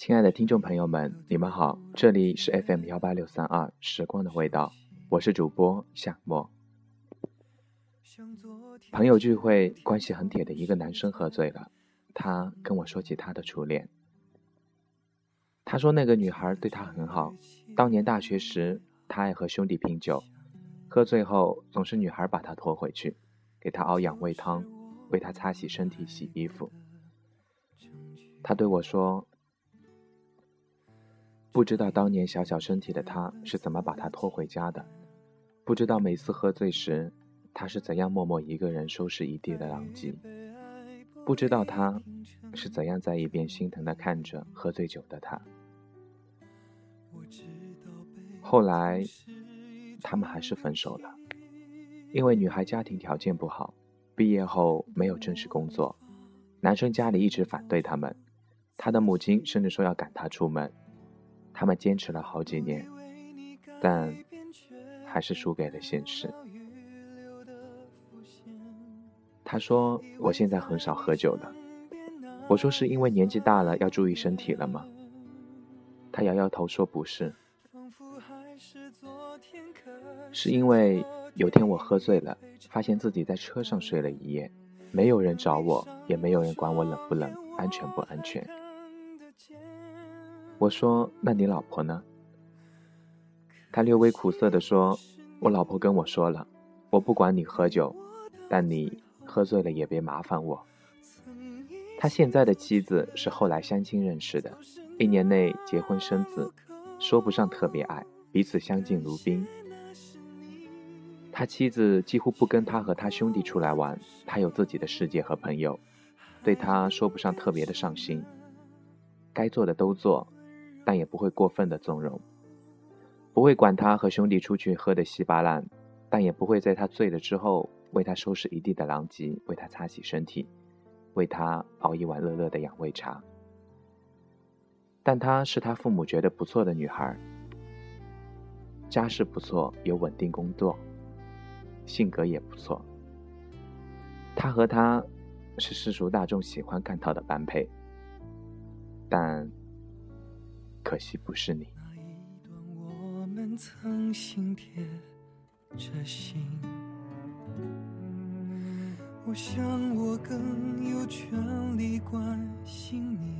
亲爱的听众朋友们，你们好，这里是 FM 幺八六三二时光的味道，我是主播夏沫。朋友聚会，关系很铁的一个男生喝醉了，他跟我说起他的初恋。他说那个女孩对他很好，当年大学时，他爱和兄弟拼酒，喝醉后总是女孩把他拖回去，给他熬养胃汤，为他擦洗身体、洗衣服。他对我说。不知道当年小小身体的他是怎么把他拖回家的，不知道每次喝醉时，他是怎样默默一个人收拾一地的狼藉，不知道他是怎样在一边心疼的看着喝醉酒的他。后来，他们还是分手了，因为女孩家庭条件不好，毕业后没有正式工作，男生家里一直反对他们，他的母亲甚至说要赶他出门。他们坚持了好几年，但还是输给了现实。他说：“我现在很少喝酒了。”我说：“是因为年纪大了要注意身体了吗？”他摇摇头说：“不是，是因为有天我喝醉了，发现自己在车上睡了一夜，没有人找我，也没有人管我冷不冷、安全不安全。”我说：“那你老婆呢？”他略微苦涩地说：“我老婆跟我说了，我不管你喝酒，但你喝醉了也别麻烦我。”他现在的妻子是后来相亲认识的，一年内结婚生子，说不上特别爱，彼此相敬如宾。他妻子几乎不跟他和他兄弟出来玩，他有自己的世界和朋友，对他说不上特别的上心，该做的都做。但也不会过分的纵容，不会管他和兄弟出去喝的稀巴烂，但也不会在他醉了之后为他收拾一地的狼藉，为他擦洗身体，为他熬一碗热热的养胃茶。但她是他父母觉得不错的女孩，家世不错，有稳定工作，性格也不错。他和她是世俗大众喜欢看到的般配，但。可惜不是你。那一段我们曾心贴着心，我想我更有权利关心你。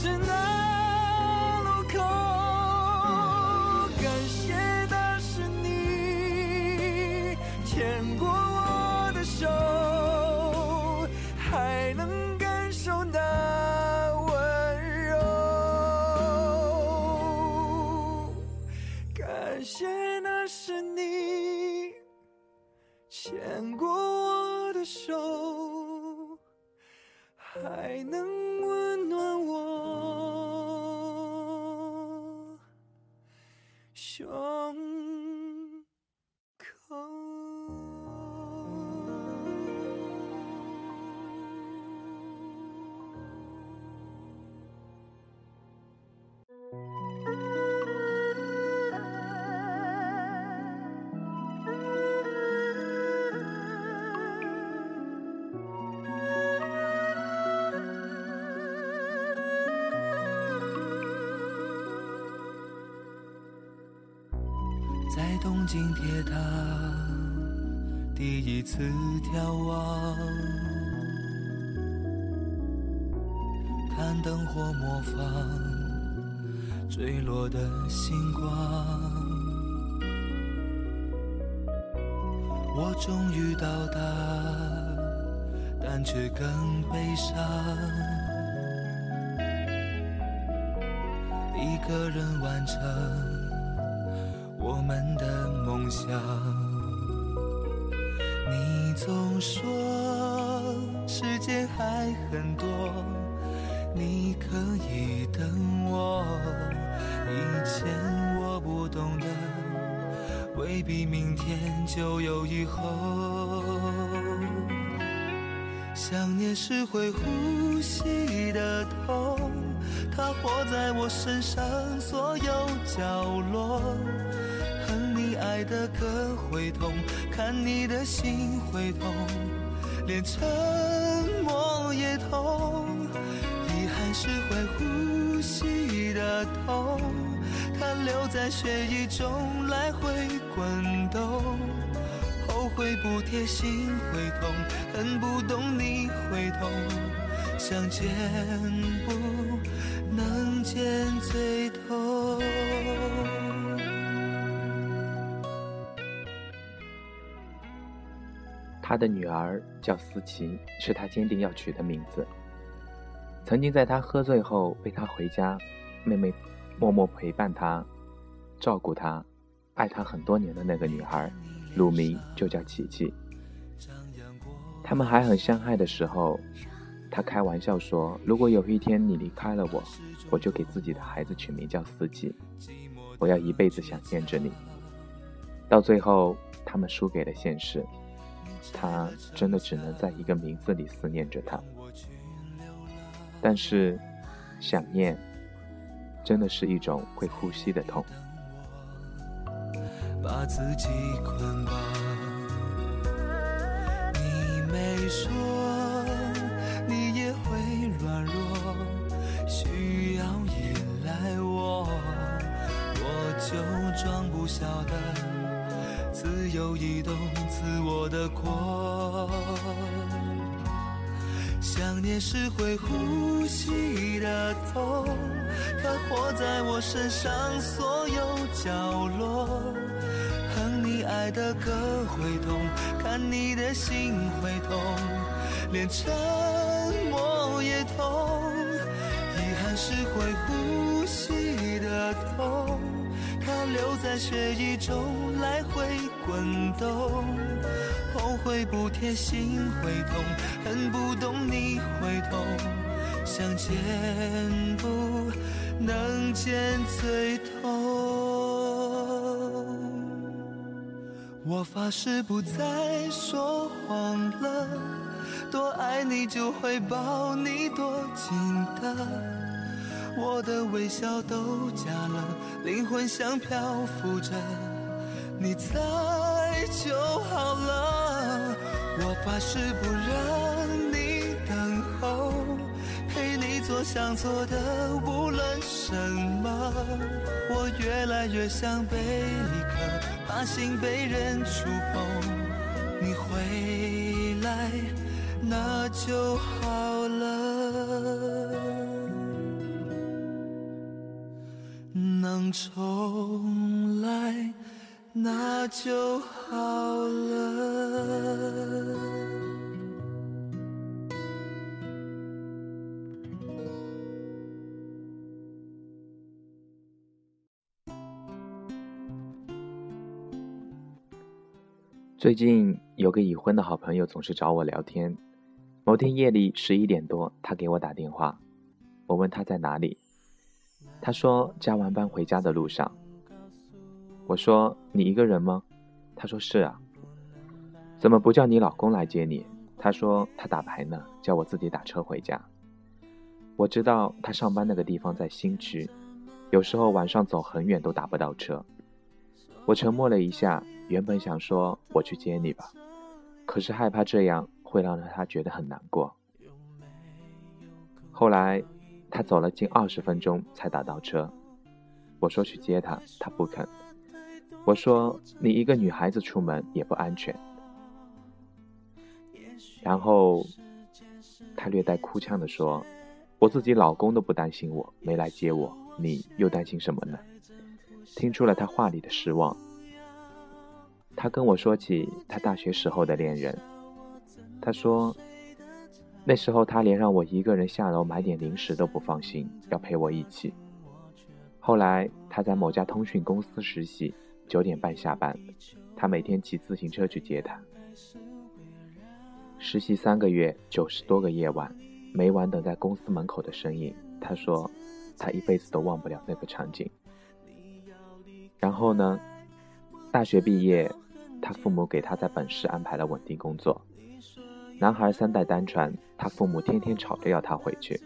是那路口感谢那是你牵过我的手还能感受那温柔感谢那是你牵过我的手还能胸。在东京铁塔第一次眺望，看灯火模仿坠落的星光，我终于到达，但却更悲伤。一个人完成我们的梦想。你总说时间还很多，你可以等我。以前我不懂得，未必明天就有以后。想念是会呼吸的痛。它活在我身上所有角落，爱的歌会痛，看你的心会痛，连沉默也痛。遗憾是会呼吸的痛，它留在血液中来回滚动。后悔不贴心会痛，恨不懂你会痛，想见不。能见最痛。他的女儿叫思琪，是他坚定要取的名字。曾经在他喝醉后背他回家，妹妹默默陪伴他、照顾他、爱他很多年的那个女孩，乳名就叫琪琪。他们还很相爱的时候。他开玩笑说：“如果有一天你离开了我，我就给自己的孩子取名叫四季，我要一辈子想念着你。”到最后，他们输给了现实，他真的只能在一个名字里思念着他。但是，想念真的是一种会呼吸的痛。把自己捆绑，你没说。你也会软弱，需要依赖我，我就装不下的自由移动，自我的过。想念是会呼吸的痛，它活在我身上所有角落。哼你爱的歌会痛，看你的心会痛，连沉默也痛。遗憾是会呼吸的痛。它留在血液中来回滚动，后悔不贴心会痛，恨不懂你会痛，想见不能见最痛。我发誓不再说谎了，多爱你就会抱你多紧的。我的微笑都假了，灵魂像漂浮着，你在就好了。我发誓不让你等候，陪你做想做的无论什么。我越来越像贝壳，怕心被人触碰。你回来，那就好了。能重来，那就好了。最近有个已婚的好朋友总是找我聊天。某天夜里十一点多，他给我打电话，我问他在哪里。他说加完班回家的路上。我说你一个人吗？他说是啊。怎么不叫你老公来接你？他说他打牌呢，叫我自己打车回家。我知道他上班那个地方在新区，有时候晚上走很远都打不到车。我沉默了一下，原本想说我去接你吧，可是害怕这样会让他觉得很难过。后来。他走了近二十分钟才打到车，我说去接他，他不肯。我说你一个女孩子出门也不安全。然后他略带哭腔的说：“我自己老公都不担心我，没来接我，你又担心什么呢？”听出了他话里的失望。他跟我说起他大学时候的恋人，他说。那时候他连让我一个人下楼买点零食都不放心，要陪我一起。后来他在某家通讯公司实习，九点半下班，他每天骑自行车去接她。实习三个月，九十多个夜晚，每晚等在公司门口的身影。他说，他一辈子都忘不了那个场景。然后呢，大学毕业，他父母给他在本市安排了稳定工作。男孩三代单传，他父母天天吵着要他回去。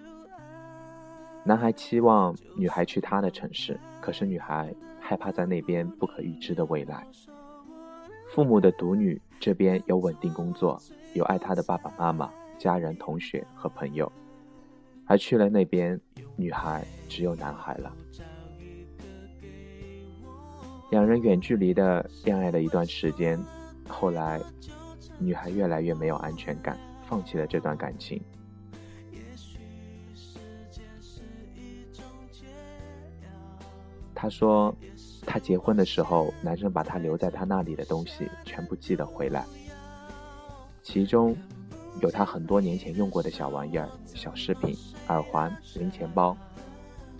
男孩期望女孩去他的城市，可是女孩害怕在那边不可预知的未来。父母的独女这边有稳定工作，有爱她的爸爸妈妈、家人、同学和朋友，而去了那边，女孩只有男孩了。两人远距离的恋爱了一段时间，后来。女孩越来越没有安全感，放弃了这段感情。他说，她结婚的时候，男生把她留在他那里的东西全部寄了回来，其中有他很多年前用过的小玩意儿、小饰品、耳环、零钱包，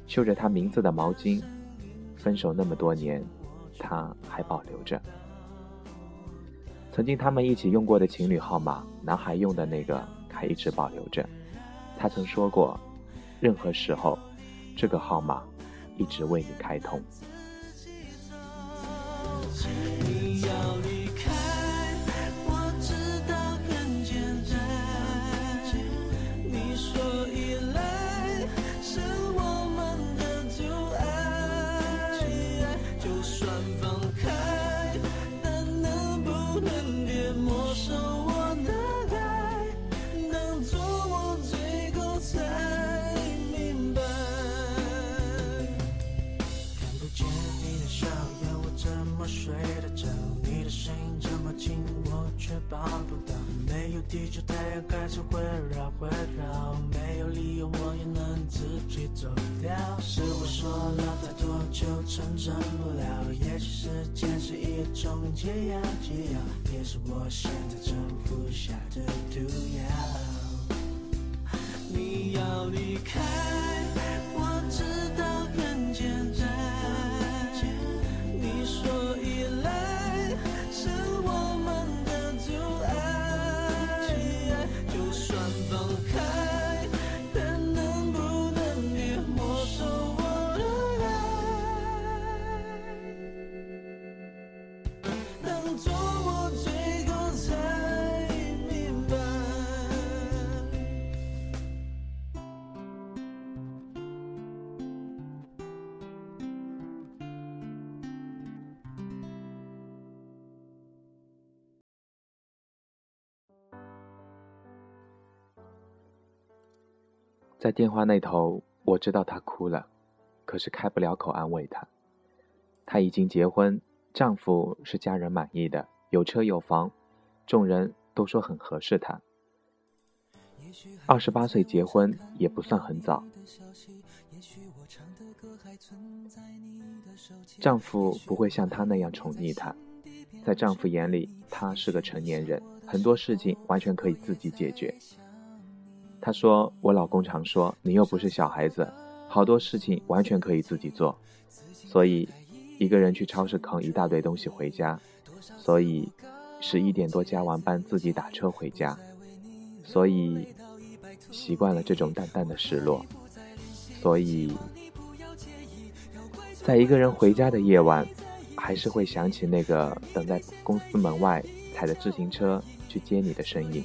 绣着他名字的毛巾。分手那么多年，他还保留着。曾经他们一起用过的情侣号码，男孩用的那个还一直保留着。他曾说过，任何时候，这个号码一直为你开通。地太阳开始围绕会绕，没有理由我也能自己走掉。是我说了太多就成真不了，也许时间是一种解药，解药也是我现在正服下的毒药。你要离开，在电话那头，我知道她哭了，可是开不了口安慰她。她已经结婚，丈夫是家人满意的，有车有房，众人都说很合适她。二十八岁结婚也不算很早。丈夫不会像她那样宠溺她，在丈夫眼里，她是个成年人，很多事情完全可以自己解决。他说：“我老公常说，你又不是小孩子，好多事情完全可以自己做。所以，一个人去超市扛一大堆东西回家。所以，十一点多加完班自己打车回家。所以，习惯了这种淡淡的失落。所以，在一个人回家的夜晚，还是会想起那个等在公司门外踩着自行车去接你的身影。”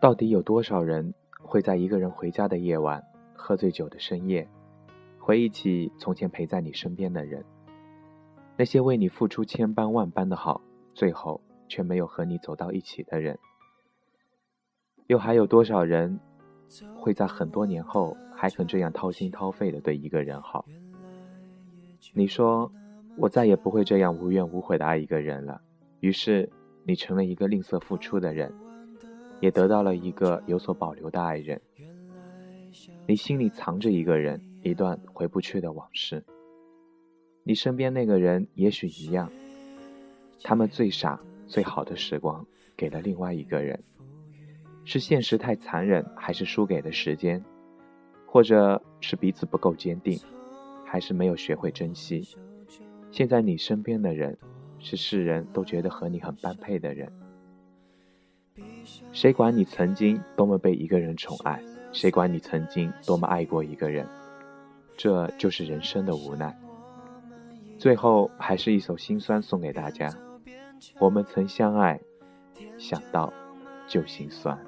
到底有多少人会在一个人回家的夜晚，喝醉酒的深夜，回忆起从前陪在你身边的人，那些为你付出千般万般的好，最后却没有和你走到一起的人？又还有多少人会在很多年后还肯这样掏心掏肺的对一个人好？你说我再也不会这样无怨无悔的爱一个人了，于是你成了一个吝啬付出的人。也得到了一个有所保留的爱人。你心里藏着一个人，一段回不去的往事。你身边那个人也许一样，他们最傻、最好的时光给了另外一个人。是现实太残忍，还是输给了时间？或者是彼此不够坚定，还是没有学会珍惜？现在你身边的人，是世人都觉得和你很般配的人。谁管你曾经多么被一个人宠爱？谁管你曾经多么爱过一个人？这就是人生的无奈。最后，还是一首心酸送给大家：我们曾相爱，想到就心酸。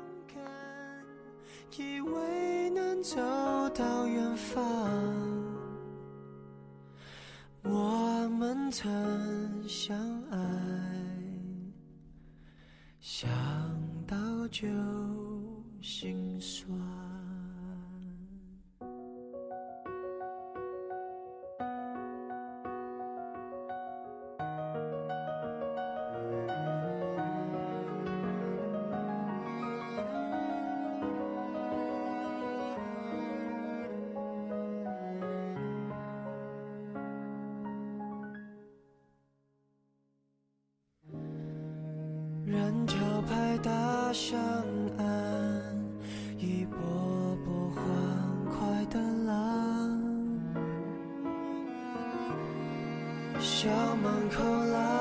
以为能走到远方，我们曾相爱，就心酸。校门口拉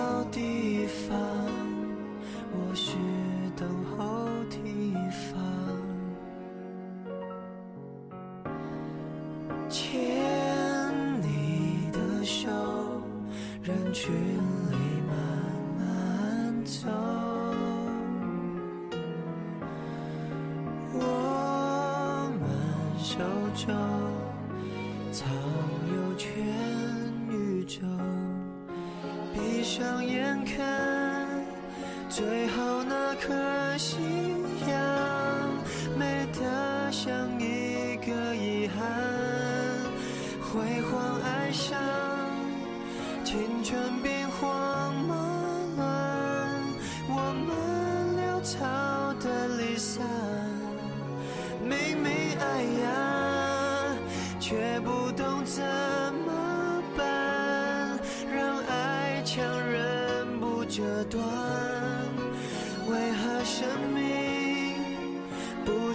最后那颗夕阳，美得像一个遗憾。辉煌爱上青春变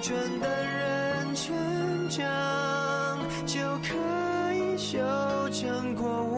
倦的人成长，就可以修正过往